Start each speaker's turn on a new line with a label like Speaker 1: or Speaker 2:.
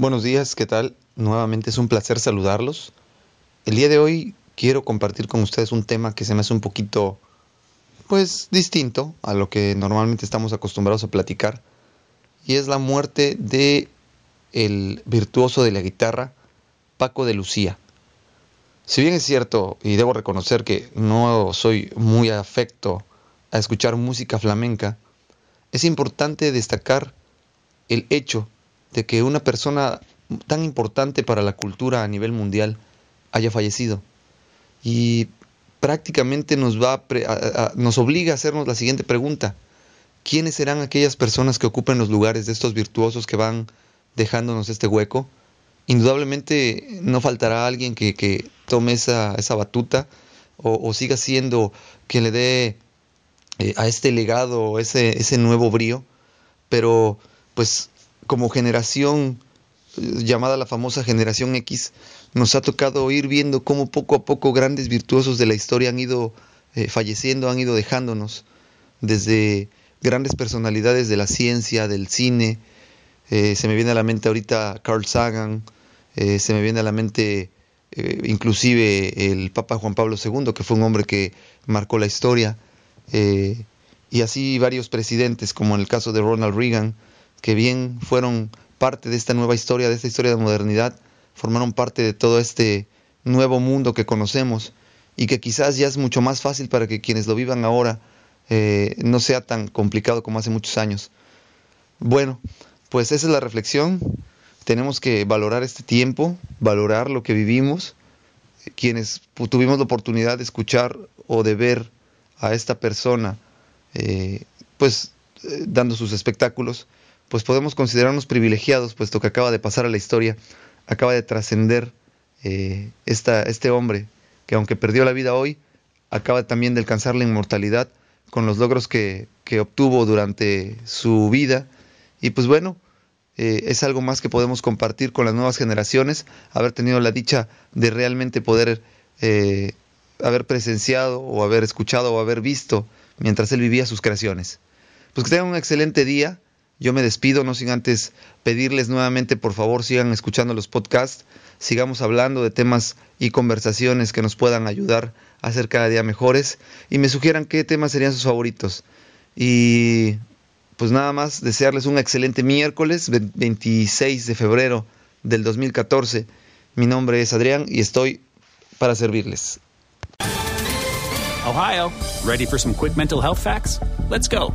Speaker 1: Buenos días, ¿qué tal? Nuevamente es un placer saludarlos. El día de hoy quiero compartir con ustedes un tema que se me hace un poquito, pues, distinto a lo que normalmente estamos acostumbrados a platicar, y es la muerte de el virtuoso de la guitarra, Paco de Lucía. Si bien es cierto, y debo reconocer que no soy muy afecto a escuchar música flamenca, es importante destacar el hecho de que una persona tan importante para la cultura a nivel mundial haya fallecido. Y prácticamente nos, va nos obliga a hacernos la siguiente pregunta. ¿Quiénes serán aquellas personas que ocupen los lugares de estos virtuosos que van dejándonos este hueco? Indudablemente no faltará alguien que, tome esa, esa batuta o, siga siendo quien le dé eh, a este legado ese, ese nuevo brío, pero pues como generación eh, llamada la famosa generación X, nos ha tocado ir viendo cómo poco a poco grandes virtuosos de la historia han ido eh, falleciendo, han ido dejándonos, desde grandes personalidades de la ciencia, del cine, eh, se me viene a la mente ahorita Carl Sagan, se me viene a la mente inclusive el Papa Juan Pablo II, que fue un hombre que marcó la historia, y así varios presidentes, como en el caso de Ronald Reagan, que bien fueron parte de esta nueva historia, de esta historia de modernidad, formaron parte de todo este nuevo mundo que conocemos y que quizás ya es mucho más fácil para que quienes lo vivan ahora eh, no sea tan complicado como hace muchos años. Bueno, pues esa es la reflexión. Tenemos que valorar este tiempo, valorar lo que vivimos. Quienes tuvimos la oportunidad de escuchar o de ver a esta persona, eh, pues eh, dando sus espectáculos, pues podemos considerarnos privilegiados, puesto que acaba de pasar a la historia, acaba de trascender eh, este hombre, que aunque perdió la vida hoy, acaba también de alcanzar la inmortalidad con los logros que, obtuvo durante su vida. Y pues bueno, eh, es algo más que podemos compartir con las nuevas generaciones, haber tenido la dicha de realmente poder eh, haber presenciado o haber escuchado o haber visto mientras él vivía sus creaciones. Pues que tengan un excelente día yo me despido, no sin antes pedirles nuevamente, por favor, sigan escuchando los podcasts, sigamos hablando de temas y conversaciones que nos puedan ayudar a ser cada día mejores y me sugieran qué temas serían sus favoritos. Y pues nada más, desearles un excelente miércoles 26 de febrero del 2014. Mi nombre es Adrián y estoy para servirles.
Speaker 2: Ohio, ready for some quick mental health facts? Let's go.